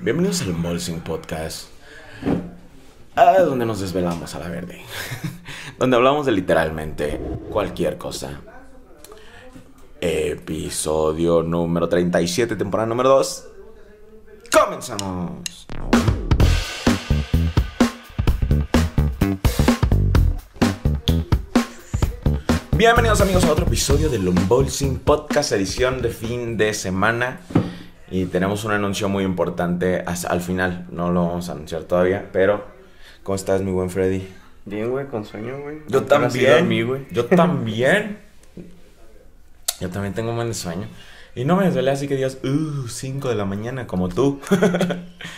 Bienvenidos al Molsing Podcast. Ah, donde nos desvelamos a la verde. donde hablamos de literalmente cualquier cosa. Episodio número 37, temporada número 2. ¡Comenzamos! Bienvenidos amigos a otro episodio del Unboxing Podcast, edición de fin de semana. Y tenemos un anuncio muy importante al final. No lo vamos a anunciar todavía, pero ¿cómo estás, mi buen Freddy? Bien, güey, con sueño, güey. Yo también. güey. Yo también. Yo también tengo un buen sueño. Y no me desvelé así que digas, uh, 5 de la mañana como tú.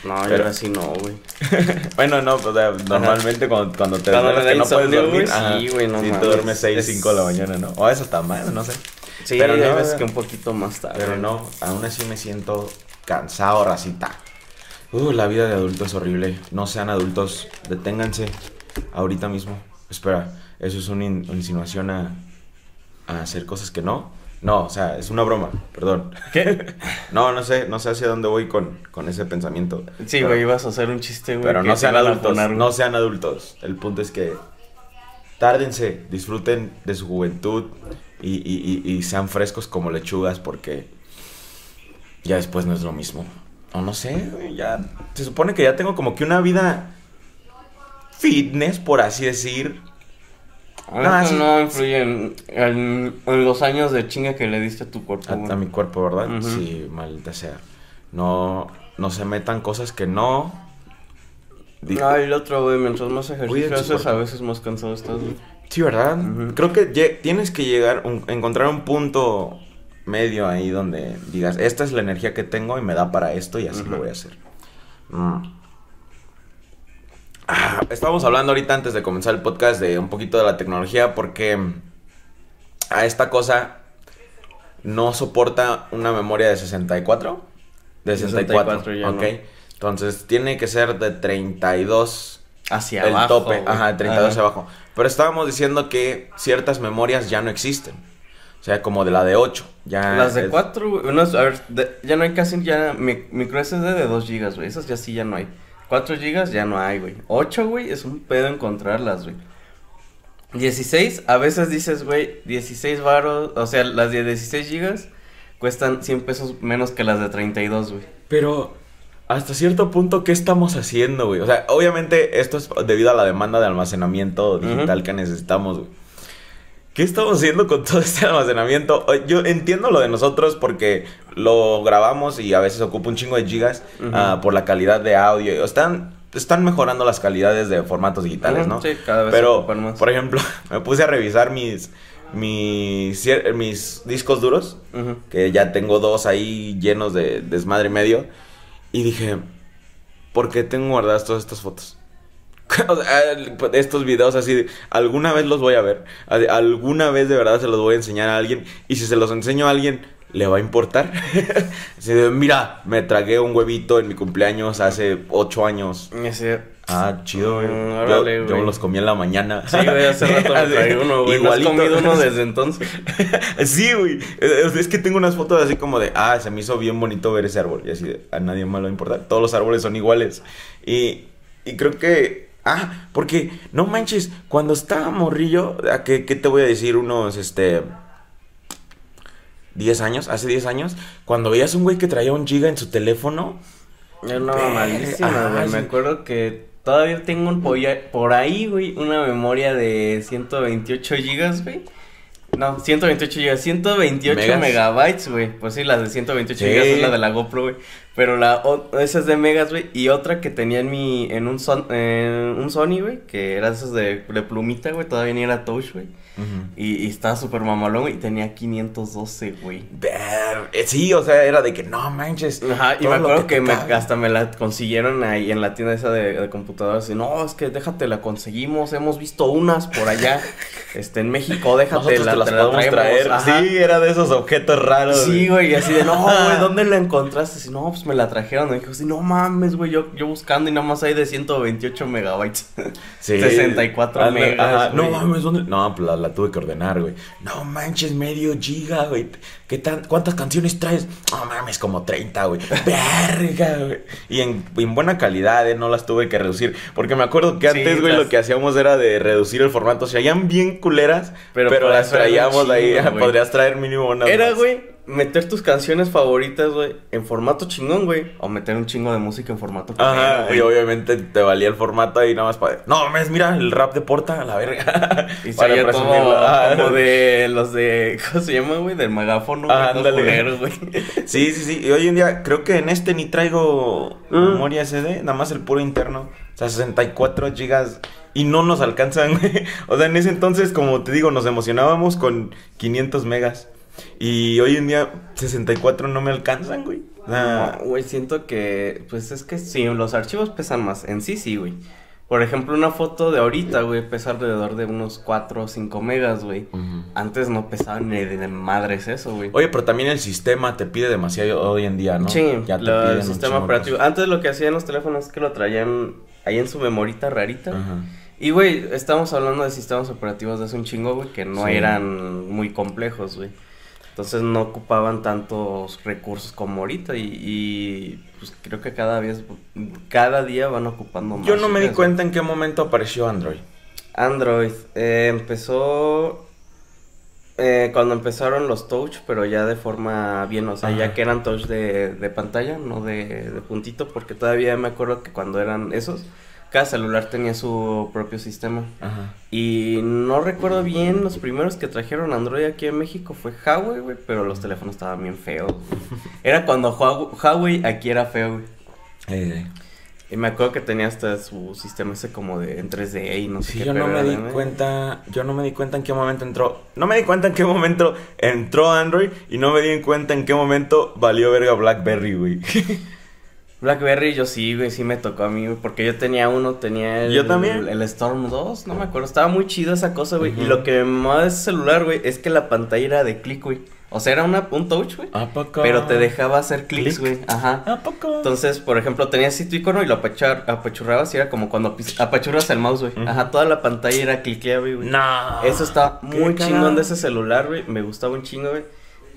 No, Pero- yo ahora sí no, güey. bueno, no, o sea, normalmente cuando, cuando te Cuando que da no puedes dormir. sí, güey, no Sí, tú duermes 6, Es- 5 de la mañana, ¿no? O eso está mal, no sé. Sí, Pero no, veces no. que un poquito más tarde. Pero no, aún así me siento cansado, racita. Uh, la vida de adulto es horrible. No sean adultos, deténganse ahorita mismo. Espera, ¿eso es una in- insinuación a, a hacer cosas que no? No, o sea, es una broma, perdón. ¿Qué? No, no sé, no sé hacia dónde voy con, con ese pensamiento. Sí, güey, ibas a hacer un chiste, güey. Pero no sean adultos, poner, no sean adultos. El punto es que tárdense, disfruten de su juventud y, y- y- y sean frescos como lechugas porque ya después no es lo mismo. O no sé, ya se supone que ya tengo como que una vida fitness, por así decir. No, sí. no influye en, en- en los años de chinga que le diste a tu cuerpo, A, a mi cuerpo, ¿verdad? Ujú. Sí, maldita sea. No, no se metan cosas que no. Di- Ay, el otro, güey, mientras más ejercicio haces, a veces más cansado estás, güey. Sí, ¿verdad? Creo que tienes que llegar, un- encontrar un punto medio ahí donde digas, esta es la energía que tengo y me da para esto y así lo voy a hacer. Mm. Ah, estábamos hablando ahorita antes de comenzar el podcast de un poquito de la tecnología porque a esta cosa no soporta una memoria de 64. De 64, 64 ya ok. no. Entonces tiene que ser de 32 Hacia el abajo, tope, güey. ajá, 32 hacia Ajá. abajo. Pero estábamos diciendo que ciertas memorias ya no existen. O sea, como de la de 8. Ya Las de es- 4, güey, unas- a ver, de- ya no hay casi, ya, mi, micro SD de 2 gigas, güey, esas ya sí ya no hay. 4 gigas ya no hay, güey. 8, güey, es un pedo encontrarlas, güey. 16, a veces dices, güey, 16 varos, o sea, las de 16 gigas cuestan 100 pesos menos que las de 32, güey. Pero hasta cierto punto, ¿qué estamos haciendo, güey? O sea, obviamente esto es debido a la demanda de almacenamiento digital Ujú. que necesitamos, güey. ¿Qué estamos haciendo con todo este almacenamiento? Yo entiendo lo de nosotros porque lo grabamos y a veces ocupa un chingo de gigas Ujú. ah, por la calidad de audio. Están, están mejorando las calidades de formatos digitales, Ujú, ¿no? Sí, cada vez Pero, ocupan más. por ejemplo, me puse a revisar mis, mis, mis discos duros, que ya tengo dos ahí llenos de desmadre medio, y dije, ¿por qué tengo guardadas todas estas fotos? O sea, estos videos así, alguna vez los voy a ver, alguna vez de verdad se los voy a enseñar a alguien, y si se los enseño a alguien, ¿le va a importar? Así de, mira, me tragué un huevito en mi cumpleaños hace ocho años. Ese, Ah, chido, güey. Mm, Yo- órale, yo, güey. los comí en la mañana. sí, güey, hace rato me traí uno, güey, no has igualito. comido uno desde entonces. Sí, güey. Es que tengo unas fotos así como de, ah, se me hizo bien bonito ver ese árbol. Y así de, a nadie más le va a importar. Todos los árboles son iguales. Y, y creo que, ah, porque, no manches, cuando estaba morrillo, ¿a qué, qué te voy a decir? Unos, este, 10 años, hace 10 años, cuando veías un güey que traía un giga en su teléfono. Yo no, Ver- malísima, Ajá, güey. Me acuerdo que todavía tengo un polla- por ahí, güey, una memoria de 128 gigas, güey. No, 128 gigas, 128 Megas. megabytes, güey. Pues sí, la de 128 Sí. gigas es la de la GoPro, güey. Pero la esa es de megas, güey. Y otra que tenía en mi, en un, son, en un Sony, güey, que era esas de, de plumita, güey. Todavía ni era touch, güey. Y, y estaba súper mamalón, güey. Y tenía 512, güey. Eh, sí, o sea, era de que no manches. Ajá, y me acuerdo que, me, hasta me la consiguieron ahí en la tienda esa de, de computadoras. Y no, es que déjate la conseguimos, hemos visto unas por allá, este, en México, déjate la, te las te la podemos traer. Ajá. Sí, era de esos objetos raros. Sí, güey, y así de, no, güey, ¿dónde la encontraste? Y, no, pues me la trajeron me dijo, sí, no mames, güey, yo, yo buscando y nada más hay de 128 megabytes. Sí. 64 Anda, megas. No mames, ¿dónde? No, pues la, la tuve que ordenar, güey. No manches, medio giga, güey. ¿Qué tan, ¿Cuántas canciones traes? No mames, como 30, güey. Verga, güey. Y en, en buena calidad, eh, no las tuve que reducir. Porque me acuerdo que Sí, antes, güey, las- lo que hacíamos era de reducir el formato. O sea, ya bien culeras, pero, Pero las traíamos ahí. güey. Podrías traer mínimo una. Era, güey, meter tus canciones favoritas, güey, en formato chingón, güey. O meter un chingo de música en formato Ajá, y obviamente te valía el formato ahí nada más para... No, mames, mira, el rap de Porta, a la verga. Y Para todo presumirlo. Ah, como de los de, ¿cómo se llama, güey? Del megáfono, güey, Ah, ándale. güey. Sí, sí, sí. Y hoy en día creo que en este ni traigo Mm. memoria SD, nada más el puro interno. O sea, 64 gigas y no nos alcanzan, güey. O sea, en ese entonces, como te digo, nos emocionábamos con 500 megas. Y hoy en día 64 no me alcanzan, güey. O sea, No, güey, siento que, pues es que sí, los archivos pesan más. En sí, sí, güey. Por ejemplo, una foto de ahorita, güey, pesa alrededor de unos 4 o 5 megas, güey. Antes no pesaba ni de madres eso, güey. Oye, pero también el sistema te pide demasiado hoy en día, ¿no? Sí, Ya te lo- piden el sistema operativo. Antes lo que hacían los teléfonos es que lo traían ahí en su memorita rarita. Y, güey, estamos hablando de sistemas operativos de hace un chingo, güey, que no Sí. eran muy complejos, güey. Entonces no ocupaban tantos recursos como ahorita y, y, pues creo que cada vez, cada día van ocupando más. Yo no me di cuenta en qué momento apareció Android. Android eh, empezó eh, cuando empezaron los touch, pero ya de forma bien, o sea, Ajá. ya que eran touch de, de pantalla, no de, de puntito, porque todavía me acuerdo que cuando eran esos, cada celular tenía su propio sistema. Ajá. Y no recuerdo bien, los primeros que trajeron Android aquí en México fue Huawei, güey, pero los teléfonos estaban bien feos. Era cuando Huawei, aquí era feo, güey. Eh, Y me acuerdo que tenía hasta su sistema ese como de en 3D y no sé Sí, qué. yo no me di cuenta, yo no me di cuenta en qué momento entró, no me di cuenta en qué momento entró Android y no me di en cuenta en qué momento valió verga BlackBerry, güey. Blackberry yo sí, güey, sí me tocó a mí, güey, porque yo tenía uno, tenía el, Yo también. el, el Storm 2, no me acuerdo, estaba muy chido esa cosa, güey. Y lo que me mamaba de ese celular, güey, es que la pantalla era de clic, güey. O sea, era una, un touch, güey. ¿A poco? Pero te dejaba hacer clics, Clic. güey. Ajá. ¿A poco? Entonces, por ejemplo, tenías así tu icono y lo apachar, apachurrabas y era como cuando apachurras el mouse, güey. Ajá, toda la pantalla era cliqueable, güey. no. Eso está Qué muy chingón de ese celular, güey. Me gustaba un chingo, güey.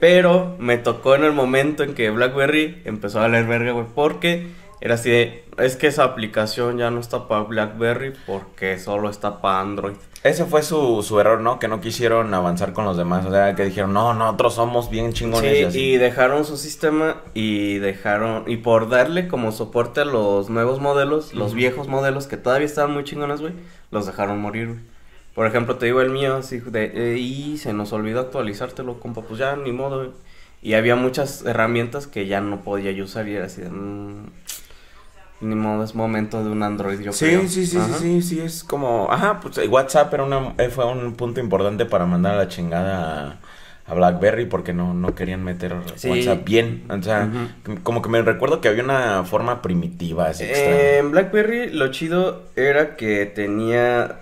Pero me tocó en el momento en que BlackBerry empezó a leer verga, güey. Porque era así de, es que esa aplicación ya no está para BlackBerry porque solo está para Android. Ese fue su, su error, ¿no? Que no quisieron avanzar con los demás, o sea, que dijeron, no, nosotros somos bien chingones y así. y dejaron su sistema y dejaron, y por darle como soporte a los nuevos modelos, los viejos modelos que todavía estaban muy chingones, güey, los dejaron morir, güey. Por ejemplo, te digo el mío, así de, eh, y se nos olvidó actualizártelo, compa, pues ya, ni modo. Y había muchas herramientas que ya no podía yo usar y era así de, mm, ni modo, es momento de un Android, yo Sí, creo. sí, sí, Ajá. sí, sí, sí, es como, ajá, pues eh, WhatsApp era una, eh, fue un punto importante para mandar a la chingada a, a BlackBerry porque no, no querían meter Sí. WhatsApp bien, o sea, como que me recuerdo que había una forma primitiva así Eh, extraña. En BlackBerry lo chido era que tenía.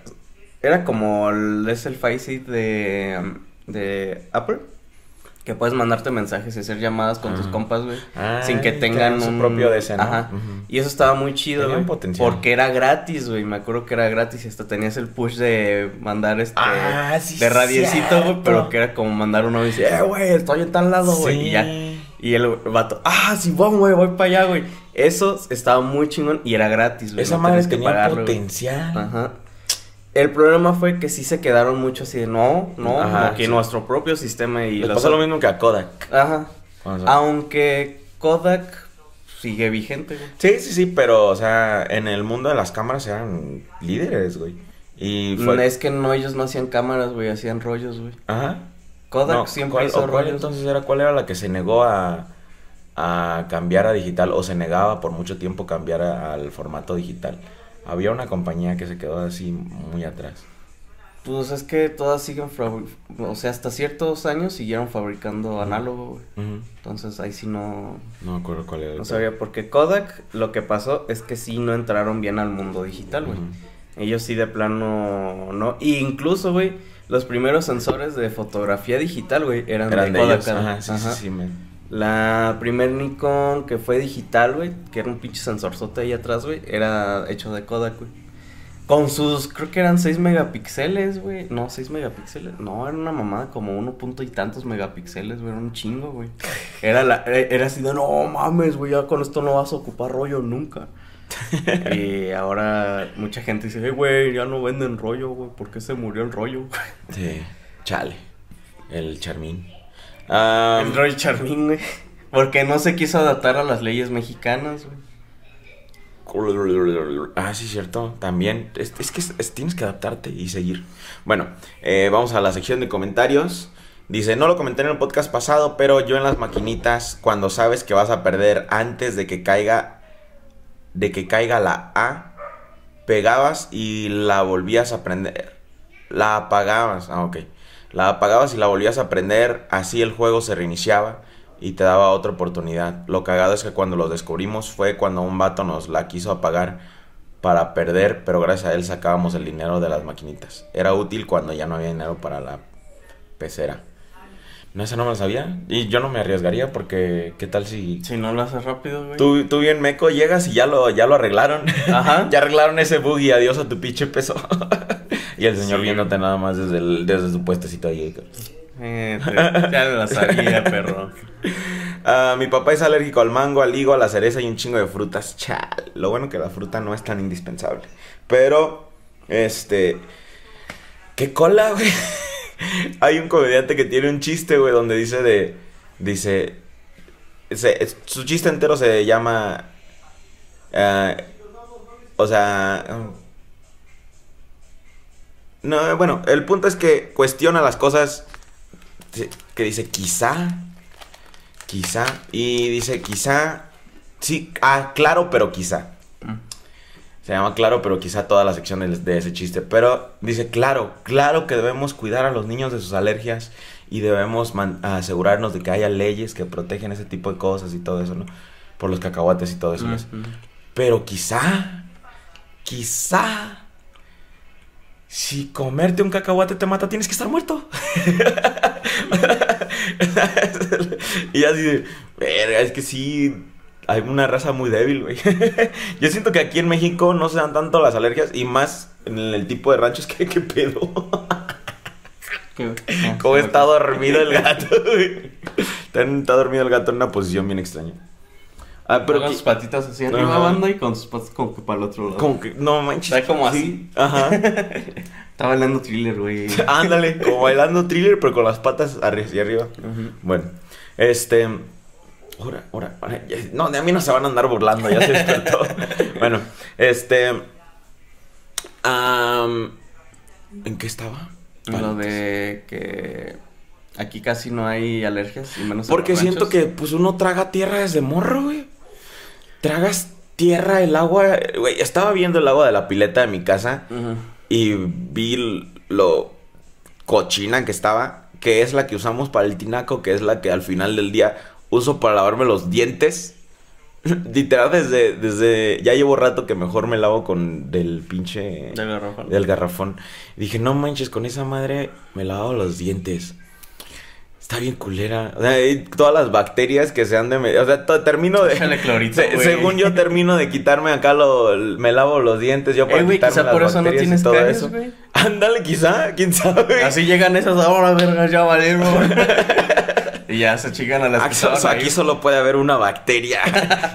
Era como el, es el FaceID de, de Apple. Que puedes mandarte mensajes y hacer llamadas con tus Ah. compas, güey. Ah, sin que tengan su un propio DC, ¿no? Ajá. Y eso estaba muy chido, güey. Porque era gratis, güey. Me acuerdo que era gratis y hasta tenías el push de mandar este. Ah, sí, de radiecito, güey. Pero que era como mandar uno y dice, eh, güey, estoy en tal lado, güey. Sí. Y ya. Y el vato, ah, sí, vamos, güey, voy para allá, güey. Eso estaba muy chingón y era gratis, güey. Esa no madre que tenía pagarlo, güey. potencial. Ajá. El problema fue que sí se quedaron mucho así de, no, no, Ajá, que sí. nuestro propio sistema y Les los pasó lo mismo que a Kodak. Ajá. Aunque Kodak sigue vigente, güey. Sí, sí, sí, pero, o sea, en el mundo de las cámaras eran líderes, güey. Y fue... Es que no, ellos no hacían cámaras, güey, hacían rollos, güey. Ajá. Kodak No, siempre ¿cuál- hizo o cuál rollos. entonces era cuál era la que se negó a, a cambiar a digital o se negaba por mucho tiempo cambiar a- al formato digital? Había una compañía que se quedó así muy atrás. Pues es que todas siguen, o sea, hasta ciertos años siguieron fabricando análogo, güey. Entonces ahí sí no, No acuerdo cuál era. el no sabía, porque Kodak lo que pasó es que sí no entraron bien al mundo digital, güey. Ellos sí de plano no. Y incluso, güey, los primeros sensores de fotografía digital, güey, eran, Eran de de Kodak. ellos. Ajá, sí, Ajá. sí, sí. La primer Nikon que fue digital, güey, que era un pinche sensorzote ahí atrás, güey, era hecho de Kodak, güey. Con sus, creo que eran 6 megapíxeles, güey. No, 6 megapíxeles. No, era una mamada como uno punto y tantos megapíxeles, güey. Era un chingo, güey. Era, la, era así de, no mames, güey, ya con esto no vas a ocupar rollo nunca. y ahora mucha gente dice, hey, güey, ya no venden rollo, güey. ¿Por qué se murió el rollo? Sí, chale. El Charmín. El rollo Charmín, güey. Porque no se quiso adaptar a las leyes mexicanas, güey. Ah, sí, cierto. También. Es, que tienes que adaptarte y seguir. Bueno, eh, vamos a la sección de comentarios. Dice, no lo comenté en el podcast pasado, pero yo en las maquinitas, cuando sabes que vas a perder antes de que caiga, de que caiga la A, pegabas y la volvías a prender. La apagabas, ah, ok. La apagabas y la volvías a prender, así el juego se reiniciaba y te daba otra oportunidad. Lo cagado es que cuando lo descubrimos fue cuando un vato nos la quiso apagar para perder, pero gracias a él sacábamos el dinero de las maquinitas. Era útil cuando ya no había dinero para la pecera. No, esa no me lo sabía. Y yo no me arriesgaría porque, ¿qué tal si... Si no lo haces rápido, güey. Tú, tú bien meco llegas y ya lo, ya lo arreglaron. Ajá. ya arreglaron ese bug y adiós a tu pinche peso. y el señor viéndote nada más desde, el, desde su puestecito ahí. Eh, ya la sabía, perro. Uh, mi papá es alérgico al mango, al higo, a la cereza y un chingo de frutas. Chal. Lo bueno que la fruta no es tan indispensable. Pero, este. ¿Qué cola, güey? Hay un comediante que tiene un chiste, güey, donde dice de. Dice. su chiste entero se llama. Uh, o sea. No, bueno, el punto es que cuestiona las cosas que dice quizá, quizá, y dice quizá, sí, ah, claro, pero quizá. Mm. Se llama claro, pero quizá toda la sección de, ese chiste. Pero dice, claro, claro que debemos cuidar a los niños de sus alergias y debemos asegurarnos de que haya leyes que protegen ese tipo de cosas y todo eso, ¿no? Por los cacahuates y todo eso. Pero quizá, quizá si comerte un cacahuate te mata, tienes que estar muerto. y así de, verga, es que sí, hay una raza muy débil, güey. Yo siento que aquí en México no se dan tanto las alergias y más en el tipo de ranchos que, ¿qué pedo. Como está dormido el gato, güey. Está dormido el gato en una posición bien extraña. Ah, pero con sus patitas así arriba banda y con sus patas como que para el otro lado. Como que, no manches. Está como así. Ajá. Está bailando thriller, güey. Ándale, como bailando thriller, pero con las patas hacia arriba. Bueno, este. Ahora, ahora, no, de a mí no se van a andar burlando, ya se despertó. bueno, este. ¿En qué estaba? Lo de que aquí casi no hay alergias y menos Porque siento que pues uno traga tierra desde morro, güey tragas tierra, el agua. Güey, estaba viendo el agua de la pileta de mi casa y vi lo cochina que estaba, que es la que usamos para el tinaco, que es la que al final del día uso para lavarme los dientes. Literal, desde, desde. Ya llevo rato que mejor me lavo con del pinche. Del garrafón. Del garrafón. dije, no manches, con esa madre me lavo los dientes. Está bien culera. O sea, todas las bacterias que se han de... O sea, termino de... Clorito, según yo termino de quitarme acá lo... Me lavo los dientes yo para quitarme quizá las por eso no tienes todo eso. Ándale, quizá. ¿Quién sabe? Así llegan esas ahora, verga, ya valieron. y ya se chican a las aquí, aquí solo puede haber una bacteria.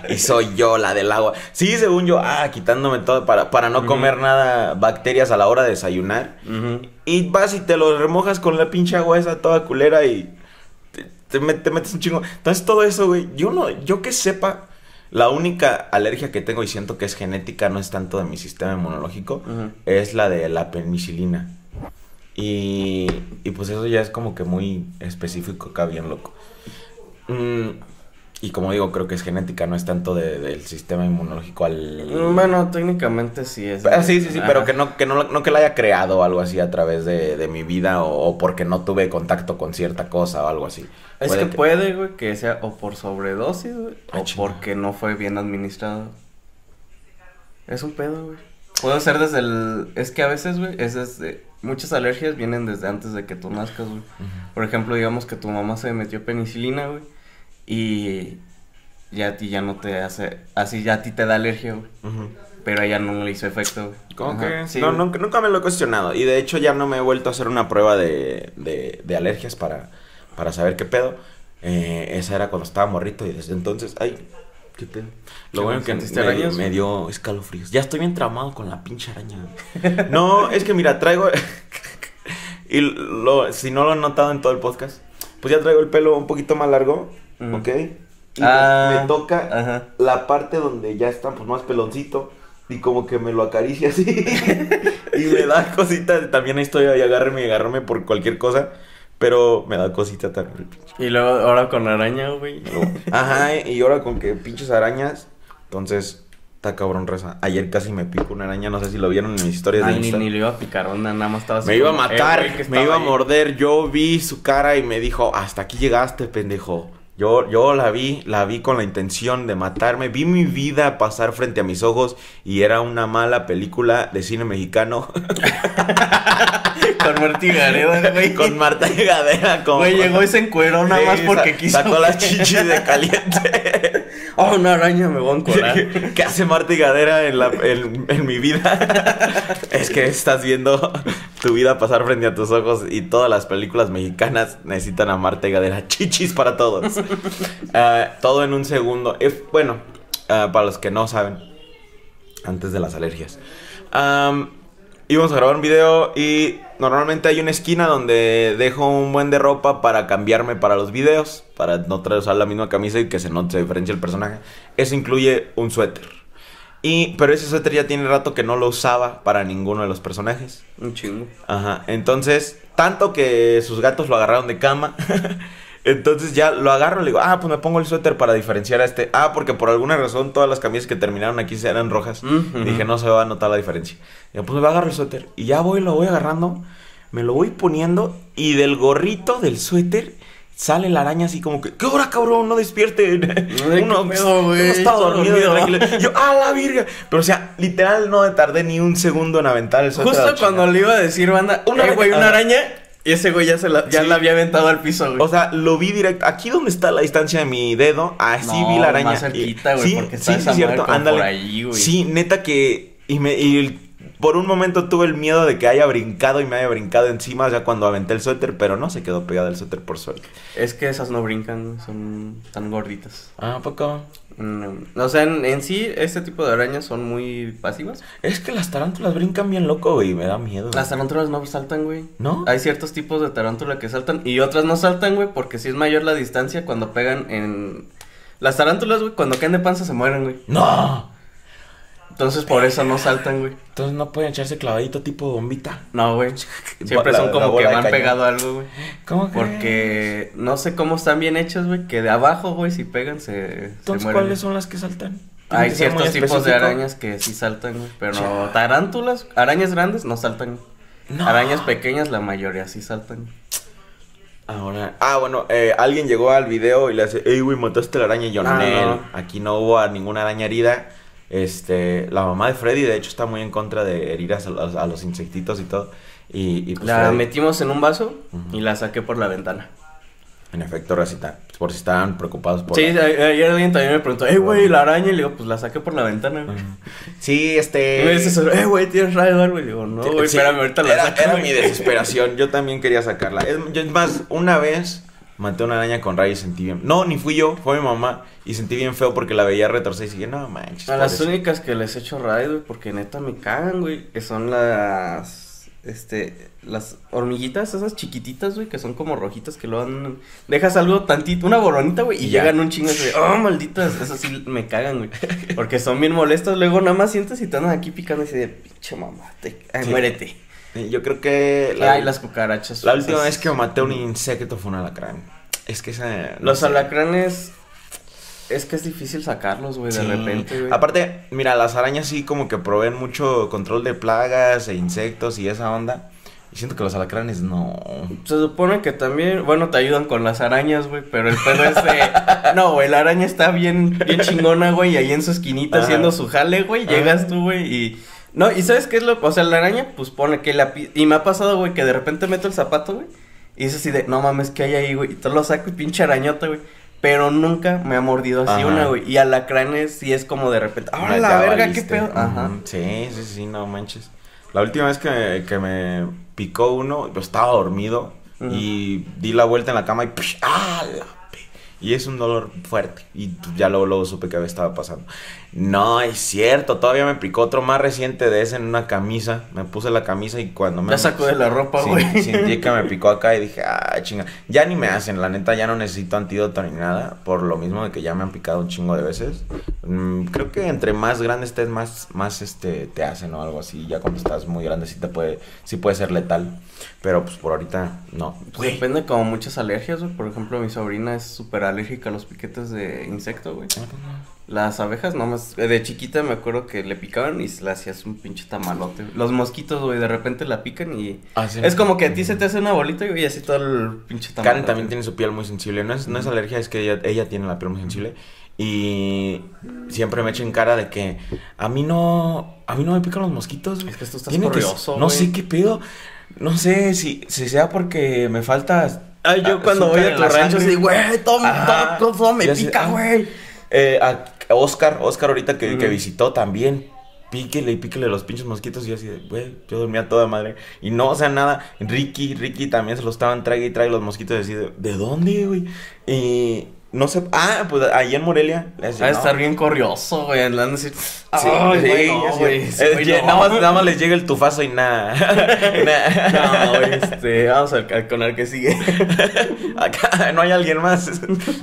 y soy yo, la del agua. Sí, según yo, ah, quitándome todo para, para no comer nada, bacterias a la hora de desayunar. Y vas y te lo remojas con la pinche agua esa toda culera y te, metes un chingo. Entonces todo eso, güey, yo no, yo que sepa, la única alergia que tengo y siento que es genética, no es tanto de mi sistema inmunológico, es la de la penicilina. Y, y pues eso ya es como que muy específico, acá bien loco. Mm, y como digo, creo que es genética, no es tanto del sistema inmunológico al... Bueno, técnicamente sí es. Ah, sí, sí, sí, pero que no, que no, no que la haya creado o algo así a través de, mi vida o, porque no tuve contacto con cierta cosa o algo así. Es que, puede, güey, que sea o por sobredosis, güey, ah, o porque no fue bien administrado. Es un pedo, güey. Puede ser desde el... Es que a veces, güey, es desde... Muchas alergias vienen desde antes de que tú nazcas, güey. Por ejemplo, digamos que tu mamá se metió penicilina, güey Y ya a ti ya no te hace, así ya a ti te da alergia, güey. Pero a ella no le hizo efecto, güey. Como Ajá, que sí, no, nunca, nunca me lo he cuestionado. Y de hecho ya no me he vuelto a hacer una prueba de, de, de alergias para, para saber qué pedo. Eh, esa era cuando estaba morrito y desde entonces, ay, qué pedo. Lo ¿Qué, bueno que ¿Sentiste me, me dio escalofríos. Ya estoy bien traumado con la pinche araña. No, es que mira, traigo... y lo, si no lo han notado en todo el podcast, pues ya traigo el pelo un poquito más largo, Ujú. ¿ok? Y me- Ah, me toca Ajá. la parte donde ya está pues más peloncito y como que me lo acaricia así y me da cosita, también ahí estoy ahí agárreme y agárrame por cualquier cosa, pero me da cosita también. Y luego ahora con araña, güey. Ajá, y ahora con que pinches arañas, entonces está cabrón reza. Ayer casi me pico una araña, no sé si lo vieron en mis historias de Ay, ni, ni le iba a picar onda, nada más estaba así Me iba a como, eh, matar, güey, que me estaba iba a ahí. morder. Yo vi su cara y me dijo, hasta aquí llegaste, pendejo. Yo, yo la vi, la vi con la intención de matarme. Vi mi vida pasar frente a mis ojos y era una mala película de cine mexicano Con Martí Gareda, güey. con Marta. Como... Güey, llegó y se encueró nada más porque quiso. Sacó las chichis de caliente. Oh, una araña, me voy a encolar. ¿Qué hace Marta y Gadera en, la, en, en mi vida? es que estás viendo tu vida pasar frente a tus ojos y todas las películas mexicanas necesitan a Marta y Gadera. Chichis para todos. Ah, todo en un segundo. Eh, bueno, ah, para los que no saben, antes de las alergias. Am, íbamos a grabar un video y normalmente hay una esquina donde dejo un buen de ropa para cambiarme para los videos, para no traer usar la misma camisa y que se note se diferencia el personaje. Eso incluye un suéter. Y, pero ese suéter ya tiene rato que no lo usaba para ninguno de los personajes. Un chingo. Ajá, entonces, tanto que sus gatos lo agarraron de cama. entonces ya lo agarro y le digo, ah, pues me pongo el suéter para diferenciar a este. Ah, porque por alguna razón todas las camisas que terminaron aquí eran rojas. Ujú. Dije, no se va a notar la diferencia. Digo, pues me voy a agarrar el suéter. Y ya voy, lo voy agarrando, me lo voy poniendo y del gorrito del suéter sale la araña así como que, ¿qué hora, cabrón? No despierten. Uno, qué pedo, uno estaba dormido. Yo, ¡ah, la virga! Pero, o sea, literal no me tardé ni un segundo en aventar el suéter. Justo cuando le iba a decir, banda, Una una, güey, una araña. Y ese güey ya se la, ya Sí. la había aventado al piso, güey. O sea, lo vi directo. Aquí donde está la distancia de mi dedo, así No, vi la araña. más cerquita, güey, sí, porque está sí, esa sí, cierto, ándale. por ahí, güey. Sí, neta que. Y, me, y el- por un momento tuve el miedo de que haya brincado y me haya brincado encima ya cuando aventé el suéter, pero no se quedó pegada el suéter por suerte. Es que esas no brincan, son tan gorditas. Ah, ¿a poco? Mm, o sea, en, en sí, este tipo de arañas son muy pasivas. Es que las tarántulas brincan bien loco, güey, me da miedo. Las tarántulas no saltan, güey. ¿No? Hay ciertos tipos de tarántula que saltan y otras no saltan, güey, porque si es mayor la distancia cuando pegan en... Las tarántulas, güey, cuando caen de panza se mueren, güey. ¡No! Entonces por eso no saltan, güey. Entonces no pueden echarse clavadito tipo bombita. No, güey. Siempre La- son como que van pegado a algo, güey. ¿Cómo que? Porque no sé cómo están bien hechas, güey, que de abajo, güey, si pegan se, Entonces. ¿cuáles son las que saltan? Hay que ciertos tipos de arañas que sí saltan, güey. Pero Ya. tarántulas, arañas grandes no saltan. No. Arañas pequeñas, la mayoría sí saltan. Ahora, ah, bueno, eh, alguien llegó al video y le hace, ey, güey, mataste la araña. Y yo, Ah, "Nel, no. aquí no hubo a ninguna araña herida. Este, la mamá de Freddy, de hecho, está muy en contra de herir a, los- a los insectitos y todo. Y, y pues, La Freddy, metimos en un vaso y la saqué por la ventana. en efecto, recita, por si estaban preocupados por... Sí, la- ayer alguien también me preguntó, eh, güey, la araña. Y le digo, pues la saqué por la ventana, güey. Sí, este... Y me dice, eh, güey, tienes radio, güey. Le digo, no, güey, Sí, espérame, ahorita la era, saco. era güey". mi desesperación, yo también quería sacarla. Es, yo- es más, una vez maté una araña con rayo y sentí bien... No, ni fui yo, fue mi mamá. Y sentí bien feo porque la veía retorcer y dije, no manches. A las pobrecita". únicas que les echo radio, güey, porque neta me cagan, güey, que son las. Este. Las hormiguitas, esas chiquititas, güey, que son como rojitas que lo dan. Dejas algo tantito, una boronita, güey, y llegan un chingo de. Oh, malditas, esas sí me cagan, güey. Porque son bien molestas. Luego nada más sientes y te andan aquí picando y así de pinche mamá. Te... Ay, Sí. muérete. Yo creo que la, Ay, las cucarachas. la última vez que maté un insecto fue un alacrán. Es que esa... no Los sé. alacranes. Es que es difícil sacarlos, güey, de repente, güey. Aparte, mira, las arañas sí como que proveen mucho control de plagas e insectos y esa onda. Y siento que los alacranes no. Se supone que también, bueno, te ayudan con las arañas, güey, pero el pedo es de... No, güey, la araña está bien, bien chingona, güey, y ahí en su esquinita Ajá. haciendo su jale, güey, llegas tú, güey, y... No, ¿y sabes qué es lo...? O sea, la araña, pues pone que la... Y me ha pasado, güey, que de repente meto el zapato, güey, y es así de, no mames, ¿qué hay ahí, güey? Y te lo saco y pinche arañota, güey. Pero nunca me ha mordido así Ajá. una, güey. Y alacranes sí es como de repente. ¡Ah, la verga, valiste. qué pedo! Ajá. Sí, sí, sí, no manches. La última vez que, que me picó uno, yo estaba dormido y di la vuelta en la cama y. ¡ah, la! Y es un dolor fuerte. Y ya luego, luego supe que estaba pasando. No, es cierto. Todavía me picó otro más reciente de ese en una camisa. Me puse la camisa y cuando me... Ya sacó de la ropa, Sí, güey. sentí que me picó acá y dije, ah, chinga. Ya ni me hacen, la neta, ya no necesito antídoto ni nada. Por lo mismo de que ya me han picado un chingo de veces. Mm, creo que entre más grande estés, más, más este, te hacen o algo así. Ya cuando estás muy grande sí te puede, sí puede ser letal. Pero pues por ahorita, no. Pues depende como muchas alergias, güey. Por ejemplo, mi sobrina es súper alérgica a los piquetes de insecto, güey. Las abejas, nomás, de chiquita me acuerdo que le picaban y le hacías un pinche tamalote. güey. Los mosquitos, güey, de repente la pican y... Ah, sí. Es como que a ti se te hace una bolita, güey, y así todo el pinche tamalote. Karen también tiene su piel muy sensible. No es, no es alergia, es que ella, ella tiene la piel muy sensible. Y siempre me echa en cara de que a mí no, a mí no me pican los mosquitos. Es que Tiene que- corrioso, No güey. sé qué pedo. No sé si, si sea porque me falta. Ay, yo ah, cuando voy a tu rancho, sangre. sí, güey, todo, todo, todo me pica, ah. güey. Eh, a Oscar, Oscar ahorita que, que visitó también. Píquele y píquele los pinches mosquitos y yo así güey, yo dormía toda madre. Y no, o sea, nada. Ricky, Ricky también se lo estaban trague y trague los mosquitos y así de, ¿de dónde, güey? Y no sé, ah, pues ahí en Morelia. le decía, Va a estar bien corrioso, güey, andando así. Sí, Ay, sí, güey, no, Eh, sí, güey, ya- no. nada, más, nada más les llega el tufazo y nada. No, este, vamos a, a- con el que sigue. Acá no hay alguien más.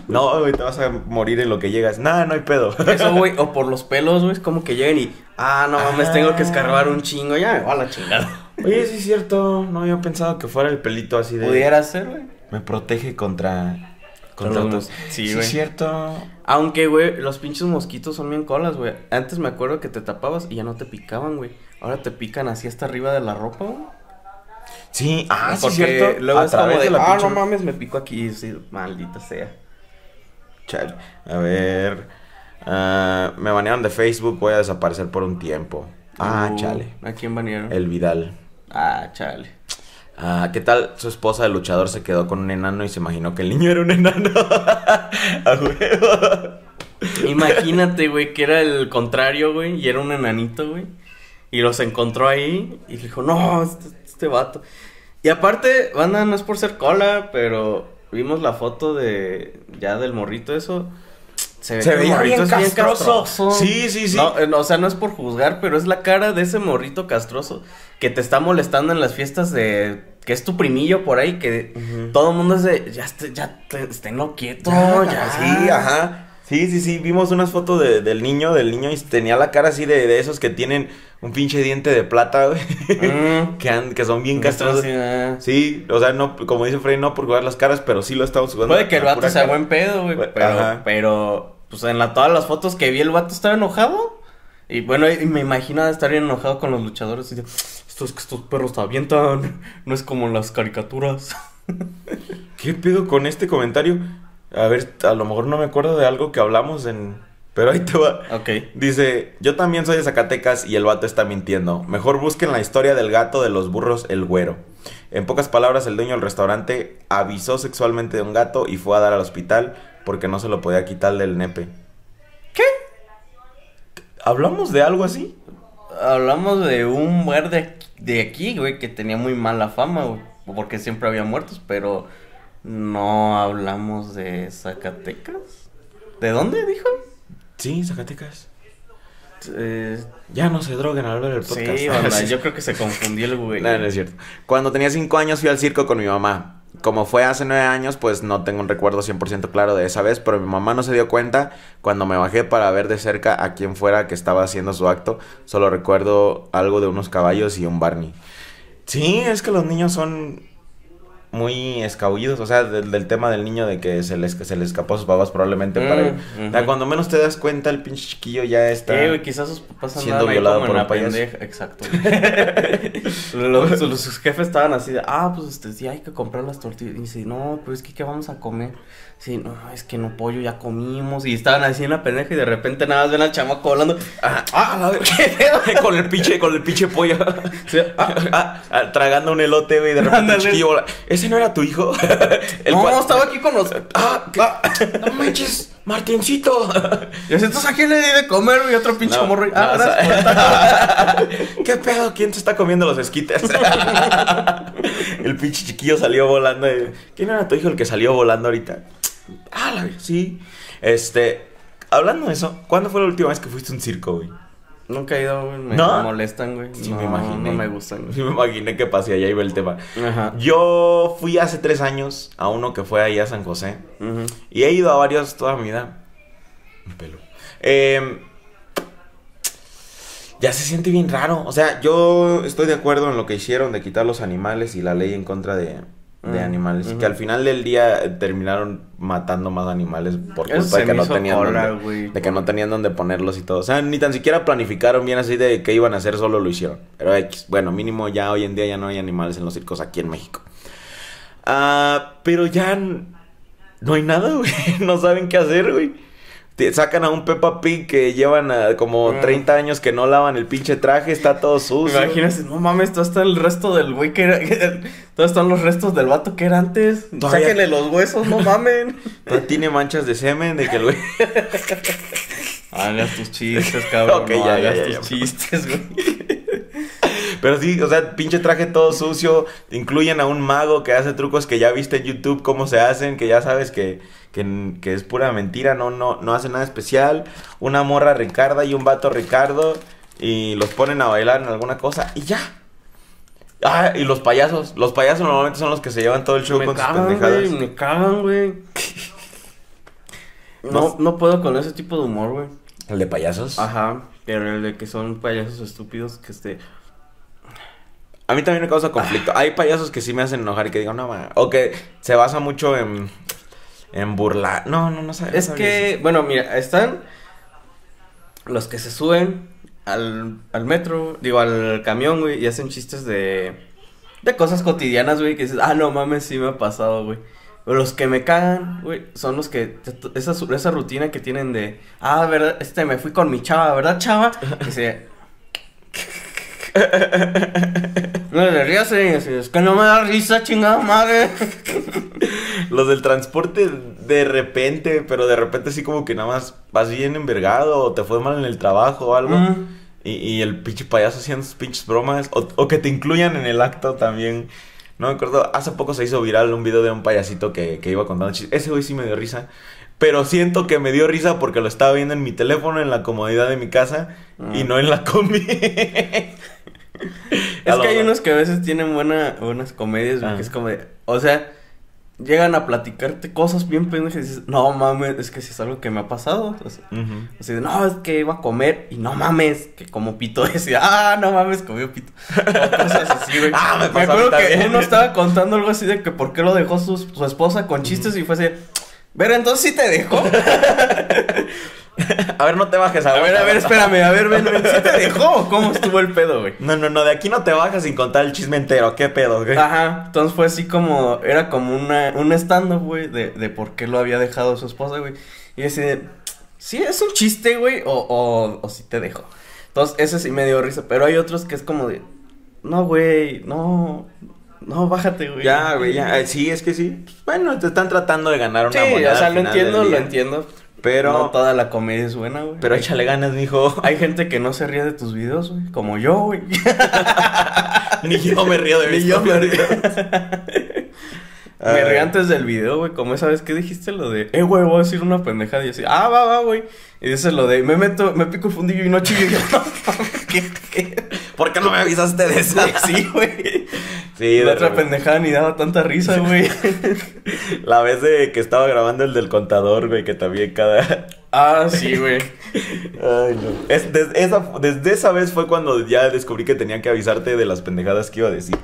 No, güey, te vas a morir en lo que llegas. Nada, no hay pedo. Eso, güey, o por los pelos, güey, es como que llegan y, ah, no mames, Ah. tengo que escarbar un chingo, ya me va a la chingada. Oye, sí es cierto. No había pensado que fuera el pelito así de. Pudiera ser, güey. Me protege contra. Con mos- sí, Sí, güey. es cierto. Aunque, güey, los pinches mosquitos son bien colas, güey. Antes me acuerdo que te tapabas y ya no te picaban, güey. Ahora te pican así hasta arriba de la ropa, güey. Sí, ah, sí, cierto. luego A es como de, la ah, pinche- no mames, me pico aquí, sí, maldita sea. Chale. A ver. ah, me banearon de Facebook. Voy a desaparecer por un tiempo. Ah, Uh, chale. ¿A quién banearon? El Vidal. Ah, chale. Ah, ¿qué tal? Su esposa de luchador se quedó con un enano y se imaginó que el niño era un enano. A huevo. Imagínate, güey, que era el contrario, güey, y era un enanito, güey. Y los encontró ahí y dijo, no, este, este vato. Y aparte, banda, no es por ser cola, pero vimos la foto de ya del morrito eso. Se, ve Se veía bien es bien castroso. Sí, sí, sí. No, eh, no, o sea, no es por juzgar, pero es la cara de ese morrito castroso que te está molestando en las fiestas de que es tu primillo por ahí, que todo el mundo es de, ya, esté- ya te- esténlo quieto, No, ya. ya, sí, ajá. Sí, sí, sí, vimos unas fotos de- del niño, del niño y tenía la cara así de, de esos que tienen un pinche diente de plata, güey. Mm. que, han- que son bien castrosos. Sí, ah. Sí, o sea, no, como dice Frey, no por jugar las caras, pero sí lo estamos jugando. Puede que el vato sea buen pedo, güey. Pero, pero, pues en la, todas las fotos que vi, el vato estaba enojado. Y bueno, y me imagino de estar bien enojado con los luchadores. Y de, estos, estos perros te avientan. No es como en las caricaturas. ¿Qué pedo con este comentario? A ver, a lo mejor no me acuerdo de algo que hablamos en... Pero ahí te va. ok. Dice, yo también soy de Zacatecas y el vato está mintiendo. Mejor busquen la historia del gato de los burros, el güero. En pocas palabras, el dueño del restaurante avisó sexualmente de un gato y fue a dar al hospital porque no se lo podía quitar del nepe. ¿Qué? ¿Hablamos de algo así? Hablamos de un muerde de aquí, güey, que tenía muy mala fama, güey. Porque siempre había muertos, pero no hablamos de Zacatecas. ¿De dónde dijo? Sí, Zacatecas. Eh, Ya no se droguen al ver el podcast. sí, banda, yo creo que se confundió el güey. No, no es cierto. Cuando tenía 5 años fui al circo con mi mamá. Como fue hace 9 años, pues no tengo un recuerdo 100% claro de esa vez, pero mi mamá no se dio cuenta cuando me bajé para ver de cerca a quién fuera que estaba haciendo su acto. Solo recuerdo algo de unos caballos y un Barney. Sí, es que los niños son muy escabullidos, o sea, del, del tema del niño de que se les, que se le escapó a sus papás probablemente Mm, para... ujú. O sea, cuando menos te das cuenta, el pinche chiquillo ya está... Eh, güey, quizás sus papás siendo violado por en un la payaso. pendeja. Exacto. los, los- sus jefes estaban así de, ah, pues este, sí hay que comprar las tortillas. Y dice, no, pero es que ¿qué vamos a comer? Sí, no, es que no pollo, ya comimos. Y estaban así en la pendeja y de repente nada más ven al chamaco hablando. Ah, ah, la con el pinche, con el pinche pollo. Sí, ah, Ah, ah, tragando un elote, güey, de repente el chiquillo, ese ¿Ese no era tu hijo? El no, estaba aquí con los. Ah, ah. no manches, Martincito. Y así, entonces a quién le di de comer, y otro pinche morro. Ah, ¿Qué pedo? ¿Quién te está comiendo los esquites? el pinche chiquillo salió volando. ¿Quién era tu hijo el que salió volando ahorita? Ah, la sí. Este, hablando de eso, ¿cuándo fue la última vez que fuiste a un circo, güey? Nunca he ido, güey. Me, molestan, güey. Sí, me imaginé. No me gustan, Sí, me imaginé que pasé allá iba el tema. Ajá. Yo fui hace tres años a uno que fue ahí a San José. Y he ido a varios toda mi vida. Un pelo. Eh, ya se siente bien raro. O sea, yo estoy de acuerdo en lo que hicieron de quitar los animales y la ley en contra de, de mm, animales. Que al final del día terminaron matando más animales por culpa de que, no tenían dónde, de que no tenían dónde ponerlos y todo. O sea, ni tan siquiera planificaron bien así de qué iban a hacer, solo lo hicieron. Pero X, bueno, mínimo ya hoy en día ya no hay animales en los circos aquí en México. Ah, pero ya no hay nada, güey. No saben qué hacer, güey sacan a un Peppa Pig que llevan como 30 mm. años que no lavan el pinche traje, está todo sucio. Imagínate, no mames, todo está el resto del güey que era. todos están los restos del vato que era antes. Sáquenle los huesos, no mamen. tiene manchas de semen de que el güey. Hagas tus chistes, cabrón. ya, hagas tus chistes, güey. Pero sí, o sea, pinche traje todo sucio. Incluyen a un mago que hace trucos que ya viste en YouTube cómo se hacen, que ya sabes que que, es pura mentira, no, no, no hace nada especial. Una morra Ricarda y un vato Ricardo y los ponen a bailar en alguna cosa y ya. Ah, y los payasos. Los payasos normalmente son los que se llevan todo el show con sus pendejadas. me cagan, güey. No, no puedo con ese tipo de humor, güey. ¿El de payasos? Ajá, pero el de que son payasos estúpidos que este... A mí también me causa conflicto. Hay payasos que sí me hacen enojar y que digo, no, ma. O que se basa mucho en en burlar. No, no, no sabes. Es que, bueno, mira, están los que se suben al, al metro, digo, al camión, güey, y hacen chistes de, de cosas cotidianas, güey, que dices, ah, no mames, sí me ha pasado, güey. Los que me cagan, güey, son los que, esa, esa rutina que tienen de, ah, verdad, este, me fui con mi chava, ¿verdad, chava? Y se... no le rías, es que no me da risa, chingada madre. Los del transporte de repente, pero de repente así como que nada más vas bien envergado o te fue mal en el trabajo o algo. y, el pinche payaso haciendo sus pinches bromas. O, que te incluyan en el acto también. No me acuerdo, hace poco se hizo viral un video de un payasito que, que iba contando chistes. Ese güey sí me dio risa. Pero siento que me dio risa porque lo estaba viendo en mi teléfono, en la comodidad de mi casa y ah. no en la combi. es que hay unos que a veces tienen buena, buenas comedias, que es como de, o sea, llegan a platicarte cosas bien pendejas y dices, no mames, es que si es algo que me ha pasado. Así de, no, es que iba a comer y no mames, que como pito decía, ah, no mames, comió pito. cosas así, güey. ah, me, me acuerdo que uno estaba contando algo así de que por qué lo dejó su, su esposa con chistes y fue así, pero entonces sí te dejó. a ver, no te bajes A ver, a ver, espérame, a ver, ven, ven. ¿Sí te dejó cómo estuvo el pedo, güey? No, no, no, de aquí no te bajas sin contar el chisme entero. ¿Qué pedo, güey? Ajá, entonces fue así como, era como una, un stand-up, güey, de, de por qué lo había dejado su esposa, güey. Y ese, sí, es un chiste, güey, o, o, o sí te dejó. Entonces, ese sí me dio risa, pero hay otros que es como de, no, güey, no, no, bájate, güey. Ya, güey, ya. Eh, sí, es que sí. Bueno, te están tratando de ganar una sí, o sea, lo entiendo, lo entiendo. Pero. No toda la comedia es buena, güey. Pero échale ganas, mijo. Hay gente que no se ríe de tus videos, güey. Como yo, güey. Ni yo me río de Ni yo me río. me río antes del video, güey. Como esa vez que dijiste lo de, eh, güey, voy a decir una pendejada. Y así, ah, va, va, güey. Y dices lo de, me meto, me pico el fundillo y no chillo. Y yo, ¿qué, qué? ¿Por qué no me avisaste de eso? sí, güey. Sí, la otra pendejada ni daba tanta risa, güey. La vez de que estaba grabando el del contador, güey, que también cada. Ah, sí, güey. Ay, no. Es, esa, desde esa vez fue cuando ya descubrí que tenía que avisarte de las pendejadas que iba a decir.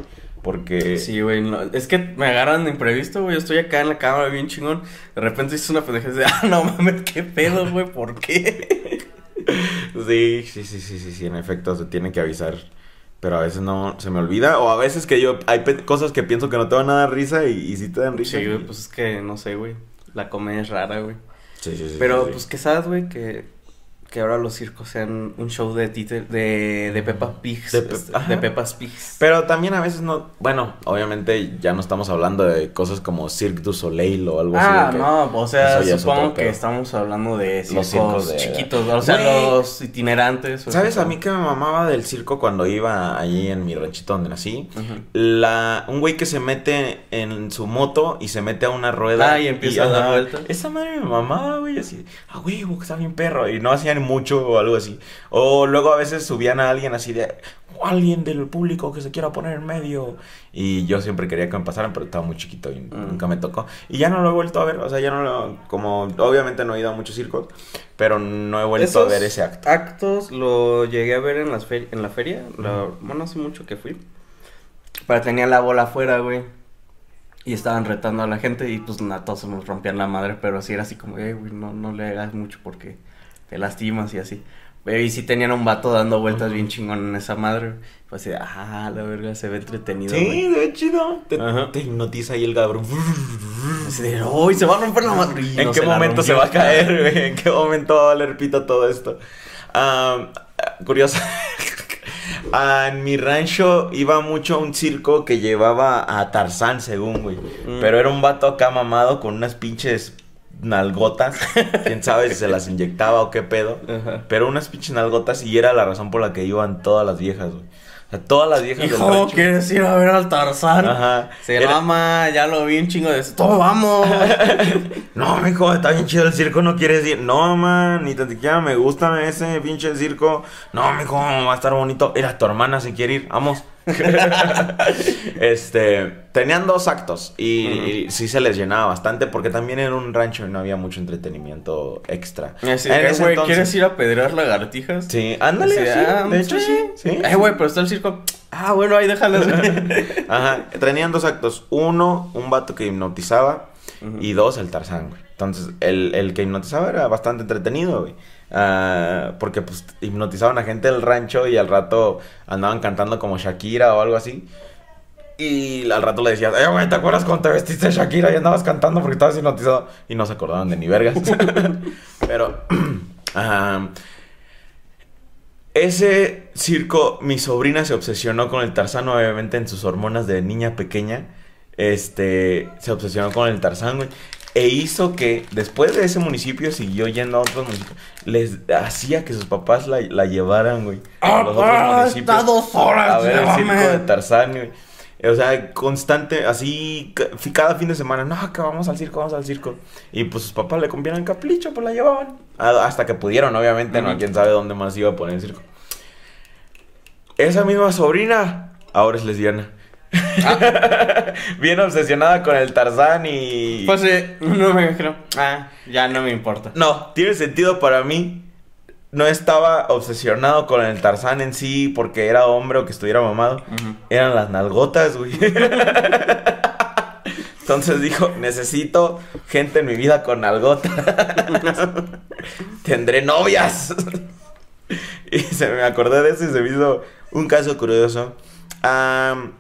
Porque. Sí, güey. es que me agarran de imprevisto, güey. Yo estoy acá en la cámara bien chingón. De repente dices una pendejada y dices, ah, no mames, qué pedo, güey, ¿por qué? Sí, sí, sí, sí, sí, sí. En efecto, se tiene que avisar pero a veces no se me olvida. O a veces que yo. Hay cosas que pienso que no te van a dar risa y, y sí te dan risa. Sí, güey, pues es que no sé, güey. La comedia es rara, güey. Sí, sí, sí. Pero pues que sabes, güey, que. Que ahora los circos sean un show de títer, de, de Peppa Pigs. De Pe- este, de Peppa's Pigs. Pero también a veces no, bueno, obviamente ya no estamos hablando de cosas como Cirque du Soleil o algo Ah, así. que- no, o sea, supongo que estamos hablando de circos, Los circos de- chiquitos, o sea, los itinerantes. o ¿Sabes a mí que me mamaba del circo cuando iba allí en mi ranchito donde nací? La, un güey que se mete en su moto y se mete a una rueda. Ah, y empieza a dar vueltas. Esa madre me mamaba, güey, así. Ah, güey, está bien perro. Y no hacían mucho o algo así. O luego a veces subían a alguien así de. "O alguien del público que se quiera poner en medio. Y yo siempre quería que me pasaran, pero estaba muy chiquito y Mm. nunca me tocó. Y ya no lo he vuelto a ver. O sea, ya no lo. Como. Obviamente no he ido a muchos circos. Pero no he vuelto a ver ese acto. Actos lo llegué a ver en, las fer- en la feria. la- bueno, hace mucho que fui. Pero tenía la bola afuera, güey. Y estaban retando a la gente y pues nada, todos se nos rompían la madre. Pero así era así como, güey, no, no le hagas mucho porque te lastimas y así. Y sí tenían un vato dando vueltas bien chingón en esa madre. Fue así, ah, la verga, se ve entretenido, Sí, güey. de chido. Te, te hipnotiza ahí el cabrón. Así de, uy, se va a romper la madre. ¿En no qué se momento se va a caer, güey? ¿En qué momento va a valer pito todo esto? Curioso. Ah, en mi rancho iba mucho a un circo que llevaba a Tarzán, según, güey. Mm. Pero era un vato acá mamado con unas pinches nalgotas. Quién sabe si se las inyectaba o qué pedo. Ajá. Pero unas pinches nalgotas y era la razón por la que iban todas las viejas, güey. O sea, todas las viejas del Hijo, rancho. ¿quieres ir a ver al Tarzán? Ajá. Se Era- mama, ya lo vi un chingo de... ¡Todo vamos! No, mijo, está bien chido el circo, no quieres ir. No, man, ni tan siquiera me gusta ese pinche circo. No, mijo, va a estar bonito. Era tu hermana si quiere ir, vamos. este, tenían dos actos y, y sí se les llenaba bastante porque también era un rancho y no había mucho entretenimiento extra. Así, En eh, ese entonces- ¿quieres ir a pedrear lagartijas? Sí, ándale, sí, ah, de hecho sí, sí. Eh, güey, pero está el circo. Ah, bueno, ahí déjalas. Ajá, tenían dos actos. Uno, un vato que hipnotizaba. Y dos, el Tarzán, güey. Entonces, el, el que hipnotizaba era bastante entretenido, güey. Ah, porque, pues, hipnotizaban a gente del rancho y al rato andaban cantando como Shakira o algo así. Y al rato le decías, eh, güey, ¿te acuerdas cuando te vestiste Shakira y andabas cantando porque estabas hipnotizado? Y no se acordaban de ni vergas. Pero, ese circo, mi sobrina se obsesionó con el Tarzán, obviamente en sus hormonas de niña pequeña. Este, se obsesionó con el Tarzán, güey. E hizo que después de ese municipio siguió yendo a otros municipios. Les hacía que sus papás la, la llevaran, güey. A los otros Ah, municipios. está dos horas, A ver el circo de Tarzán, güey. O sea, constante, así, cada fin de semana, no, que vamos al circo, vamos al circo. Y pues sus papás le convienen capricho, pues la llevaban. Hasta que pudieron, obviamente, ¿no? Quién sabe dónde más iba a poner el circo. Esa misma sobrina ahora es lesbiana. Bien obsesionada con el Tarzán y... pues eh, no me creo. Ah, ya no me importa. No, tiene sentido para mí. No estaba obsesionado con el Tarzán en sí porque era hombre o que estuviera mamado. Eran las nalgotas, güey. Entonces dijo, necesito gente en mi vida con nalgotas. Tendré novias. y se me acordé de eso y se me hizo un caso curioso. Am,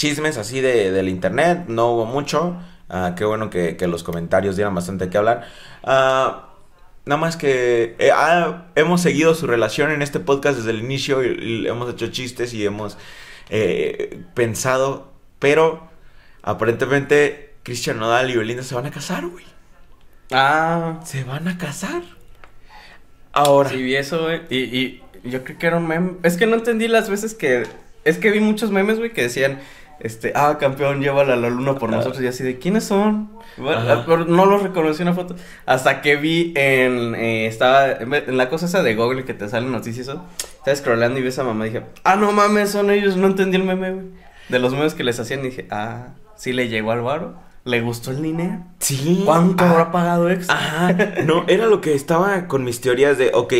chismes así de, del internet, no hubo mucho. Ah, qué bueno que, que los comentarios dieran bastante que hablar. Ah, nada más que eh, ah, hemos seguido su relación en este podcast desde el inicio y, y hemos hecho chistes y hemos eh, pensado, pero aparentemente Cristian Nodal y Belinda se van a casar, güey. Ah, Se van a casar. Ahora. sí vi eso, güey. Y, y yo creo que era un meme. Es que no entendí las veces que... Es que vi muchos memes, güey, que decían... Este, ah, campeón, llévala a la luna por Ah. nosotros. Y así de, ¿quiénes son? Bueno, pero no los reconocí en una foto. Hasta que vi en. eh, estaba. En en la cosa esa de Google que te salen noticias. eso, Estaba scrollando y vi a esa mamá y dije, ah, no mames, son ellos. No entendí el meme, güey. De los memes que les hacían. Y dije, ah, sí le llegó al varo. Le gustó el dinero. Sí. ¿Cuánto Ah, habrá pagado extra? Ajá. No, era lo que estaba con mis teorías de, ok,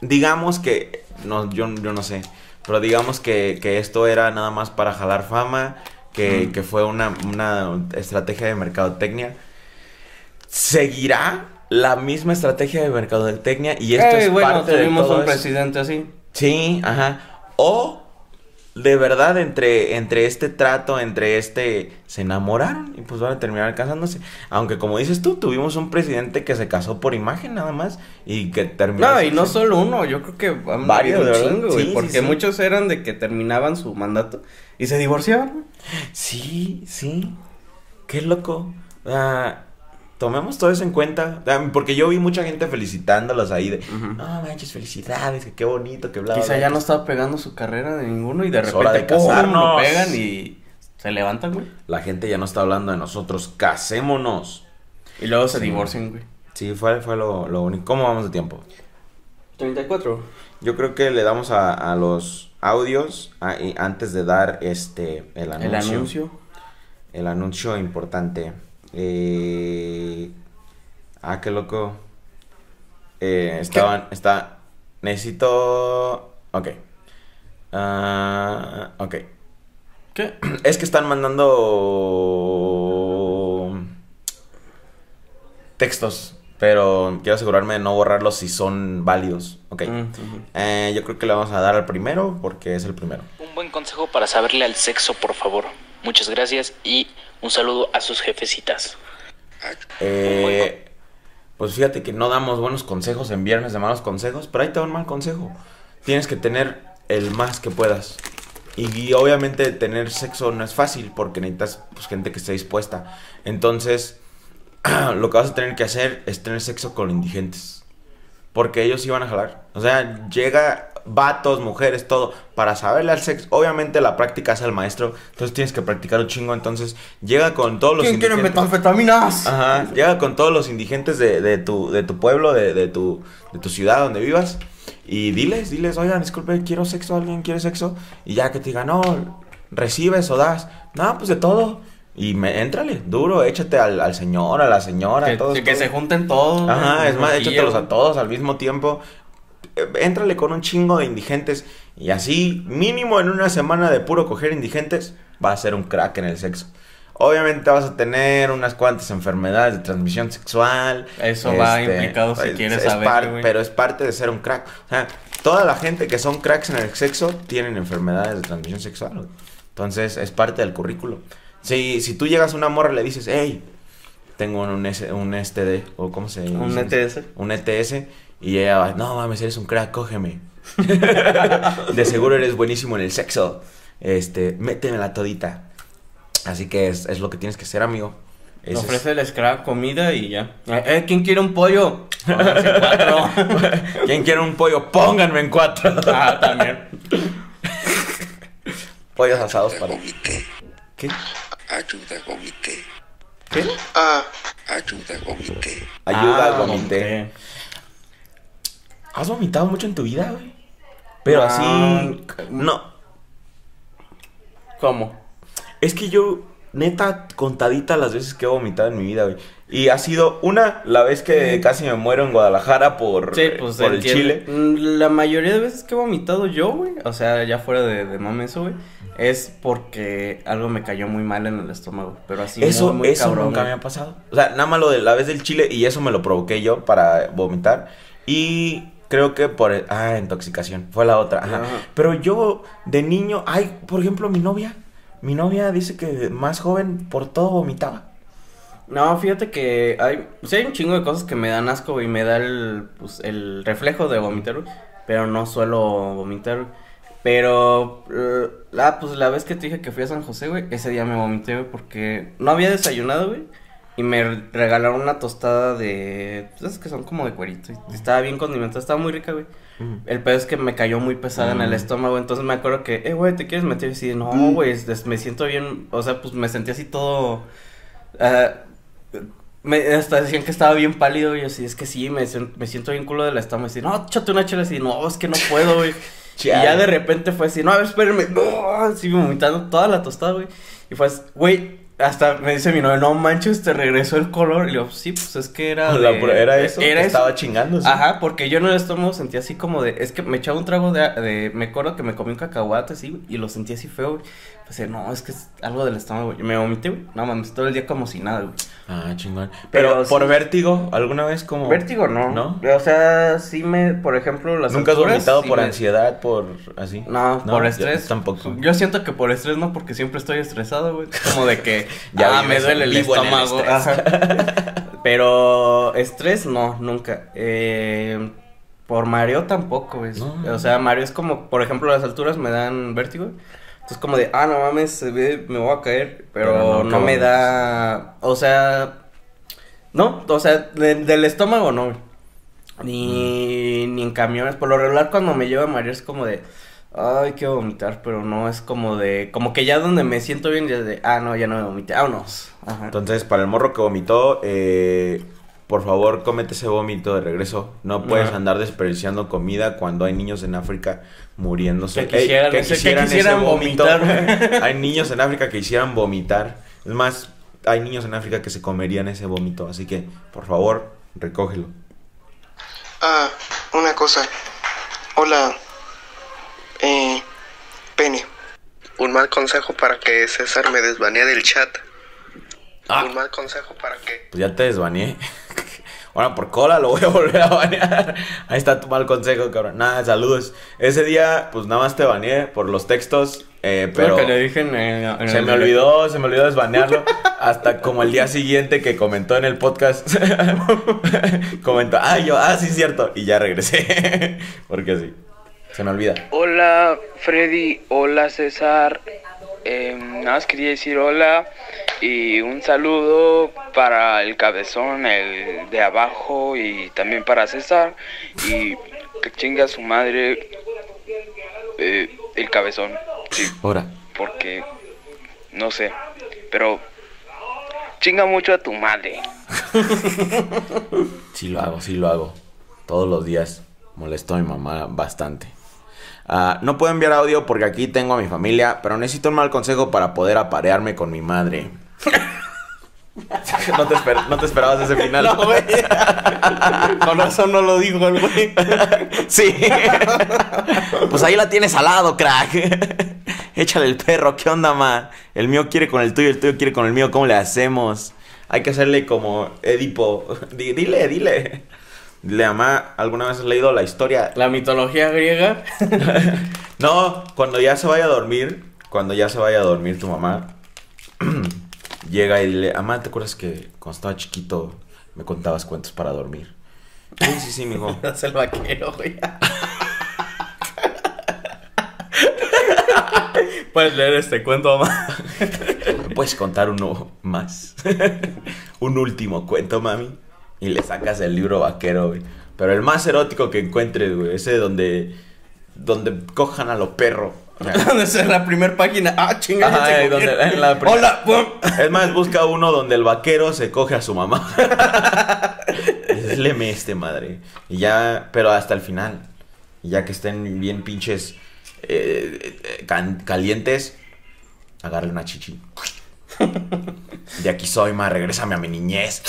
digamos que, no, yo, yo no sé, pero digamos que, que esto era nada más para jalar fama, que, Mm. que fue una, una estrategia de mercadotecnia. ¿Seguirá la misma estrategia de mercadotecnia? Y esto es bueno, parte de tuvimos todo un presidente así. Sí, ajá. O de verdad entre, entre este trato, entre este, se enamoraron y pues van a terminar casándose. Aunque como dices tú, tuvimos un presidente que se casó por imagen nada más y que terminó. No, y no solo uno, yo creo que Varios, un Sí, porque sí. muchos eran de que terminaban su mandato y se divorciaban. Sí, sí. Qué loco. Ah, tomemos todo eso en cuenta. Porque yo vi mucha gente felicitándolos ahí de, no manches, felicidades, que qué bonito, que bla, Quizá bla, ya bla". no estaba pegando su carrera de ninguno y de Es repente de ¡pum! lo casarnos. pegan y se levantan, güey. La gente ya no está hablando de nosotros, casémonos. Y luego se Sí. divorcian, güey. Sí, fue, fue lo, lo único. ¿Cómo vamos de tiempo? 34. Yo creo que le damos a, a los audios y antes de dar este el anuncio. El anuncio. El anuncio importante. Eh, ah, qué loco. Eh, estaban, está, necesito, ok. Ah, ok. ¿Qué? Es que están mandando textos, pero quiero asegurarme de no borrarlos si son válidos. Ok. Mm. Eh, yo creo que le vamos a dar al primero porque es el primero. Un buen consejo para saberle al sexo, por favor. Muchas gracias y un saludo a sus jefecitas. Eh, pues fíjate que no damos buenos consejos en viernes de malos consejos, pero ahí te va un mal consejo. Tienes que tener el más que puedas. Y, y obviamente tener sexo no es fácil porque necesitas pues, gente que esté dispuesta. Entonces, lo que vas a tener que hacer es tener sexo con indigentes. Porque ellos iban a jalar. O sea, llega vatos, mujeres, todo, para saberle al sexo. Obviamente la práctica es el maestro. Entonces tienes que practicar un chingo. Entonces, llega con todos los ¿Quién quiere indigentes. metanfetaminas? Ajá, llega con todos los indigentes de, de tu, de tu pueblo, de, de tu, de tu ciudad donde vivas. Y diles, diles, oigan, disculpe, quiero sexo, alguien quiere sexo. Y ya que te digan, no, recibes o das. No, pues de todo. Y me, éntrale, duro, échate al, al señor, a la señora, Que, a todos. que todos. se junten todos. Ajá, es más, échatelos a todos al mismo tiempo. Eh, Éntrale con un chingo de indigentes. Y así, mínimo en una semana de puro coger indigentes, va a ser un crack en el sexo. Obviamente vas a tener unas cuantas enfermedades de transmisión sexual. Eso va implicado si quieres saber. Pero es parte de ser un crack. O sea, toda la gente que son cracks en el sexo tienen enfermedades de transmisión sexual. Entonces, es parte del currículo. Si, si tú llegas a una morra y le dices, hey, tengo un, S- un STD, o ¿cómo se Un dice? ETS. Un ETS, y ella va, no mames, eres un crack, cógeme. de seguro eres buenísimo en el sexo. Este, métemela todita. Así que es, es lo que tienes que hacer, amigo. Ese es- Ofrece el scrap comida y ya. Eh, eh, ¿quién quiere un pollo? Pónganse cuatro. ¿Quién quiere un pollo? Pónganme en cuatro. ah, también. Pollos asados para. Vomité, ¿Qué? ayuda, vomité, ¿Qué? ayuda, vomité. Ayuda Ah, vomité. ¿Has vomitado mucho en tu vida, güey? Pero Ah, así. No. ¿Cómo? Es que yo, neta, contadita las veces que he vomitado en mi vida, güey. Y ha sido una, la vez que casi me muero en Guadalajara por, Sí, pues por el chile. Mm, La mayoría de veces que he vomitado yo, güey, o sea, ya fuera de, de mame eso, güey, es porque algo me cayó muy mal en el estómago. Pero así Eso, muy, muy eso cabrón, nunca güey. me ha pasado. O sea, nada más lo de la vez del chile y eso me lo provoqué yo para vomitar. Y creo que por... Ah, intoxicación. Fue la otra. Ajá. Ajá. Pero yo de niño... Ay, por ejemplo, mi novia. Mi novia dice que más joven por todo vomitaba. No, fíjate que hay, sí hay un chingo de cosas que me dan asco güey, y me da el, pues, el reflejo de vomitar, pero no suelo vomitar, güey. Pero, ah, pues la vez que te dije que fui a San José, güey, ese día me vomité, güey, porque no había desayunado, güey, y me regalaron una tostada de, pues esas que son como de cuerito, y estaba bien condimentada, estaba muy rica, güey. El pedo es que me cayó muy pesada en el Mm. estómago, entonces me acuerdo que, eh, güey, ¿te quieres meter? Y así, no, Mm. güey, me siento bien, o sea, pues me sentí así todo... ah, me, hasta decían que estaba bien pálido y yo así, es que sí, me, me siento bien culo del estómago. Y así, no, échate una chela así, no, es que no puedo, güey. y ya de repente fue así, no, a ver, espérenme, no, así vomitando toda la tostada, güey. Y fue así, güey, hasta me dice mi novia, no manches, te regresó el color. Y yo, sí, pues es que era. La de- era eso, Era eso. estaba chingando. sí. Ajá, porque yo en el estómago sentía así como de. Es que me echaba un trago de. de me acuerdo que me comí un cacahuate así, y lo sentía así feo. Pues no, es que es algo del estómago, güey. Me vomité, güey. No mames, todo el día como si nada, güey. Ah, chingón. Pero, Pero por sí. vértigo, ¿alguna vez como. Vértigo, no. ¿No? O sea, sí me. Por ejemplo, las. ¿Nunca has vomitado sí por me- ansiedad, por así? No, por yo estrés. tampoco. Yo siento que por estrés no, porque siempre estoy estresado, güey. Como de que Ya ah, me duele el estómago. Ajá. Pero estrés no, nunca. Eh, por mareo tampoco, güey. No. O sea, mareo es como, por ejemplo, las alturas me dan vértigo. Entonces como de, ah, no mames, me voy a caer. Pero, Pero no, me da, o sea, no, o sea, de- del estómago no. Ni, Mm. ni en camiones. Por lo regular, cuando me lleva Mario es como de. Ay, quiero vomitar, pero no es como de. Como que ya donde me siento bien, ya de. Ah, no, ya no me vomité. Vámonos. Ajá. Entonces, para el morro que vomitó, eh, por favor, cómete ese vómito de regreso. No puedes andar desperdiciando comida cuando hay niños en África muriéndose. Que quisieran ese- que quisieran vomitar. hay niños en África que quisieran vomitar. Es más, hay niños en África que se comerían ese vómito. Así que, por favor, recógelo. Ah, una cosa. Hola. Eh, Pene. Un mal consejo para que César me desbanee del chat. Ah. Un mal consejo para que... Pues ya te desbaneé. Ahora por cola lo voy a volver a banear. Ahí está tu mal consejo, cabrón. Nada, saludos. Ese día, pues nada más te baneé por los textos. eh, Pero pero que le dije en, en se el me olvidó, se me olvidó desbanearlo. Hasta como el día siguiente que comentó en el podcast. comentó, ah, yo, ah, sí, cierto. Y ya regresé. Porque sí. Se me olvida. Hola Freddy, hola César. Eh, nada más quería decir hola y un saludo para el cabezón, el de abajo y también para César. Y que chinga su madre eh, el cabezón. Sí, Ahora. porque no sé, pero chinga mucho a tu madre. Sí lo hago, sí lo hago. Todos los días molesto a mi mamá bastante. Ah, no puedo enviar audio porque aquí tengo a mi familia, pero necesito un mal consejo para poder aparearme con mi madre. no, te esper- no te esperabas ese final. No, güey. Con razón no lo dijo el güey. sí. pues ahí la tienes al lado, crack. Échale el perro, ¿qué onda, ma? El mío quiere con el tuyo, el tuyo quiere con el mío, ¿cómo le hacemos? Hay que hacerle como Edipo. Di- Dile, dile. Dile, mamá, ¿alguna vez has leído la historia? La mitología griega. No, cuando ya se vaya a dormir, cuando ya se vaya a dormir tu mamá, llega y dile, mamá, ¿te acuerdas que cuando estaba chiquito me contabas cuentos para dormir? Sí, sí, sí, mijo. Es el vaquero, güey. Puedes leer este cuento, mamá. ¿Me puedes contar uno más? Un último cuento, mami. Y le sacas el libro vaquero, güey. Pero el más erótico que encuentres, güey. Ese donde. Donde cojan a los perros. O sea, ¿Dónde es la primera página? Ah, chinga, ya Ay, se donde- cogieron. en la prim- Hola. Es más, busca uno donde el vaquero se coge a su mamá. leme este, madre. Y ya, pero hasta el final. Ya que estén bien pinches eh, eh, can- calientes, agarre una chichi. De aquí soy, ma, regrésame a mi niñez.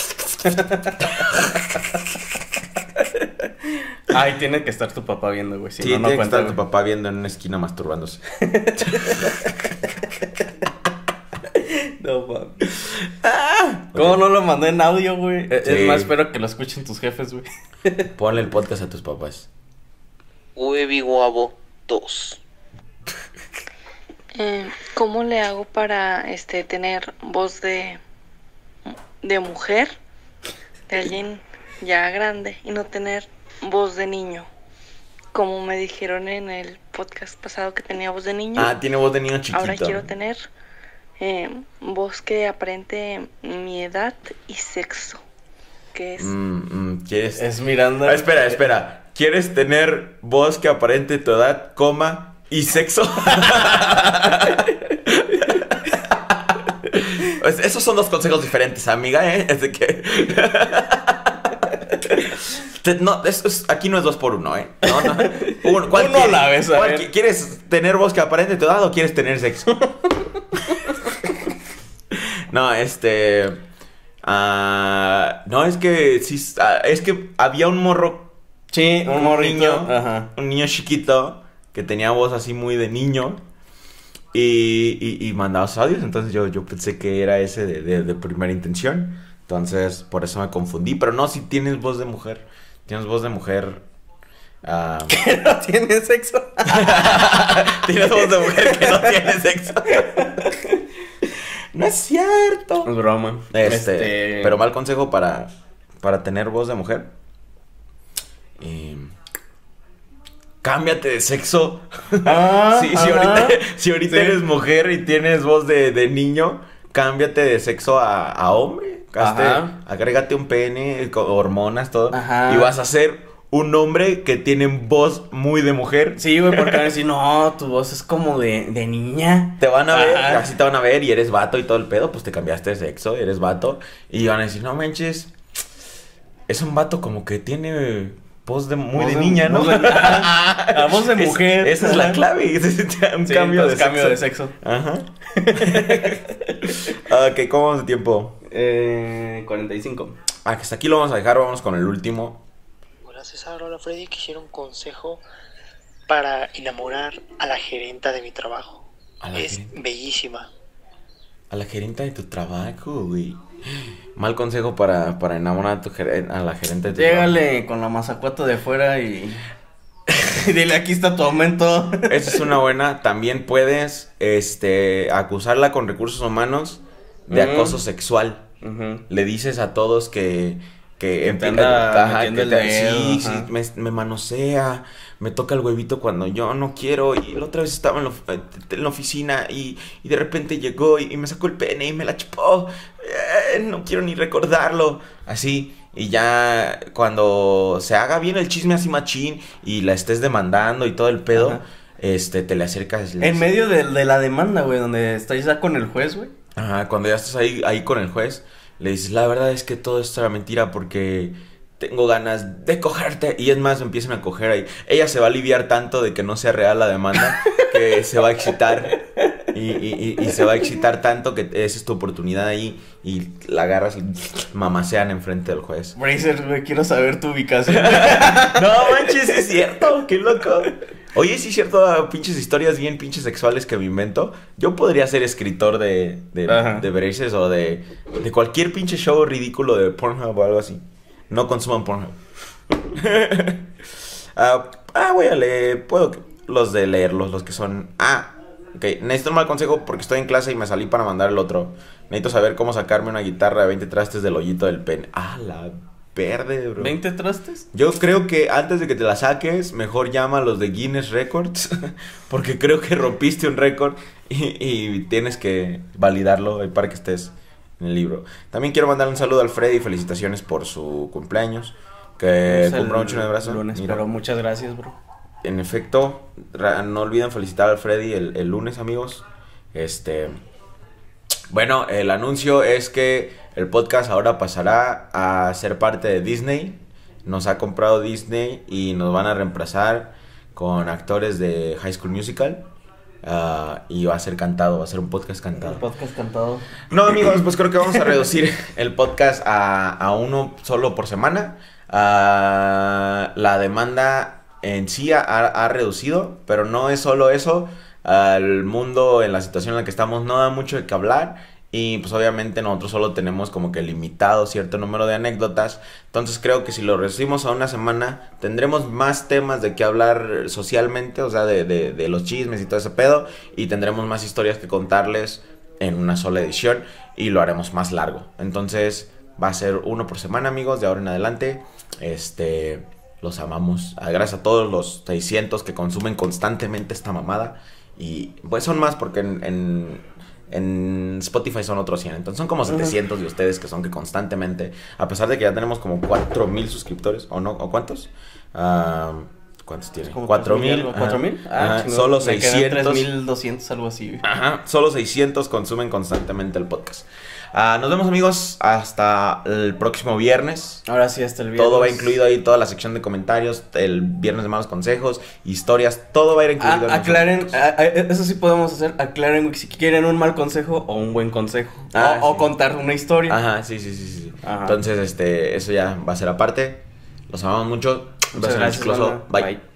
Ay, tiene que estar tu papá viendo, güey. Si Sí, no, no tiene que estar tu papá viendo en una esquina masturbándose. No, mames. ¿Cómo no lo mandé en audio, güey? Eh, Sí. Es más, espero que lo escuchen tus jefes, güey. Ponle el podcast a tus papás. Huevi Guabo 2. Eh, ¿Cómo le hago para este tener voz de, de mujer, de alguien ya grande, y no tener voz de niño? Como me dijeron en el podcast pasado que tenía voz de niño, Ah, tiene voz de niño chiquito. ahora quiero tener eh, voz que aparente mi edad y sexo, que es Mm, mm, ¿Quieres? Es Miranda. Ah, espera, espera. ¿Quieres tener voz que aparente tu edad, coma y sexo? Esos son dos consejos diferentes, amiga, ¿eh? Es de que... Te- no, eso es- aquí no es dos por uno, ¿eh? No, no. Uno, ¿cuál Uno quieres? la vez, a ¿Cuál ver. qui- ¿Quieres tener voz que aparente edad o quieres tener sexo? no, este. ah, no, es que sí. ah, es que había un morro. Sí, un morrito. niño. Ajá. Un niño chiquito que tenía voz así muy de niño. Y, y, y mandaba sus audios. Entonces yo, yo pensé que era ese de, de- de primera intención. Entonces por eso me confundí. Pero no, si tienes voz de mujer. Tienes voz de mujer. ah, ¿No tiene sexo? tienes voz de mujer que no tiene sexo. no es cierto. Es broma. Este, pero mal consejo para, para tener voz de mujer. Eh, cámbiate de sexo. Ah, Sí, si ahorita, si ahorita Sí. eres mujer y tienes voz de, de niño, cámbiate de sexo a, a hombre. Hazte- agrégate un pene, hormonas, todo. Ajá. Y vas a ser un hombre que tiene voz muy de mujer. Sí, güey, porque van a decir, no, tu voz es como de, de niña. Te van a ver, así te van a ver y eres vato y todo el pedo, pues te cambiaste de sexo, eres vato. Y van a decir, no manches, es un vato como que tiene voz de muy Voz de de- niña, ¿no? voz de- Ajá, la voz de Es- mujer. esa es la clave, es un Sí, cambio, de entonces, cambio de sexo. Ajá. ok, ¿cómo vamos de tiempo? Eh, 45. Ah, que hasta aquí lo vamos a dejar, vamos con el último. Hola César, hola Freddy, quisiera un consejo para enamorar a la gerenta de mi trabajo. A la es gerenta. bellísima. A la gerente de tu trabajo, güey. Mal consejo para, para enamorar a, tu ger- a la gerente de tu. Llégale con la mazacuata de fuera y... dile, aquí está tu aumento. Esa es una buena. También puedes este, acusarla con recursos humanos de Mm. acoso sexual. Le dices a todos que... Que, empie- anda ajá, que el te- sí, sí, ajá. me, me manosea, me toca el huevito cuando yo no quiero. Y la otra vez estaba en la, en la oficina y, y de repente llegó y, y me sacó el pene y me la chupó. Eh, no quiero ni recordarlo. Así. Y ya cuando se haga bien el chisme así machín y la estés demandando y todo el pedo, Ajá. este, te le acercas. le En medio de, de la demanda, güey, donde estáis ya con el juez, güey. Ajá, cuando ya estás ahí, ahí con el juez, le dices, la verdad es que todo esto era mentira porque tengo ganas de cogerte. Y es más, empiezan a coger ahí. Ella se va a aliviar tanto de que no sea real la demanda que se va a excitar. Y, y- y- y se va a excitar tanto que esa es tu oportunidad ahí y la agarras y mamasean enfrente del juez. Bracer, quiero saber tu ubicación. No manches, es cierto, qué loco. Oye, sí es cierto, ah, pinches historias bien pinches sexuales que me invento. Yo podría ser escritor de, de Braces o de, de cualquier pinche show ridículo de Pornhub o algo así. No consuman Pornhub. ah, ah, voy a leer, puedo los de leerlos, los que son... Ah, ok, necesito un mal consejo porque estoy en clase y me salí para mandar el otro. Necesito saber cómo sacarme una guitarra de 20 trastes del hoyito del pene. Ah, la verde, bro. ¿20 trastes? Yo creo que antes de que te la saques, mejor llama a los de Guinness Records, porque creo que rompiste un récord y, y tienes que validarlo ahí para que estés en el libro. También quiero mandar un saludo al Freddy felicitaciones por su cumpleaños, que cumpla mucho en el brazo. lunes, Mira, pero muchas gracias, bro. En efecto, no olviden felicitar al Freddy el, el lunes, amigos. Este, bueno, el anuncio es que el podcast ahora pasará a ser parte de Disney. Nos ha comprado Disney y nos van a reemplazar con actores de High School Musical. Ah, y va a ser cantado, va a ser un podcast cantado. El podcast cantado. No, amigos, pues creo que vamos a reducir el podcast a, a uno solo por semana. Ah, la demanda en sí ha, ha reducido, pero no es solo eso. Al mundo en la situación en la que estamos no da mucho de qué hablar. Y pues obviamente nosotros solo tenemos como que limitado cierto número de anécdotas. Entonces creo que si lo reducimos a una semana, tendremos más temas de qué hablar socialmente, o sea, de, de- los chismes y todo ese pedo. Y tendremos más historias que contarles en una sola edición. Y lo haremos más largo. Entonces va a ser uno por semana, amigos, de ahora en adelante. Este, los amamos. Ah, Gracias a todos los 600 que consumen constantemente esta mamada. Y pues son más porque en, en Spotify son otros 100. Entonces son como 700 de ustedes que son que constantemente, a pesar de que ya tenemos como 4000 suscriptores, ¿o no? ¿O cuántos? Ah, ¿Cuántos tiene? Como 4000. algo, ajá. ¿Cuatro mil? Ajá, Ah, chingón. Solo Me quedan 600. 3200, algo así. Ajá, solo 600 consumen constantemente el podcast. Ah, nos vemos amigos hasta el próximo viernes. Ahora sí, hasta el viernes. Todo va incluido ahí, toda la sección de comentarios, el viernes de malos consejos, historias, todo va a ir incluido. Ah, en aclaren, nosotros. ah, ah, eso sí podemos hacer, aclaren si quieren un mal consejo o un buen consejo. Ah, o, contar una historia. Ajá, sí, sí, sí, sí. Ajá. Entonces, este, eso ya va a ser aparte. Los amamos mucho. Un Muchas gracias. Bye. Bye.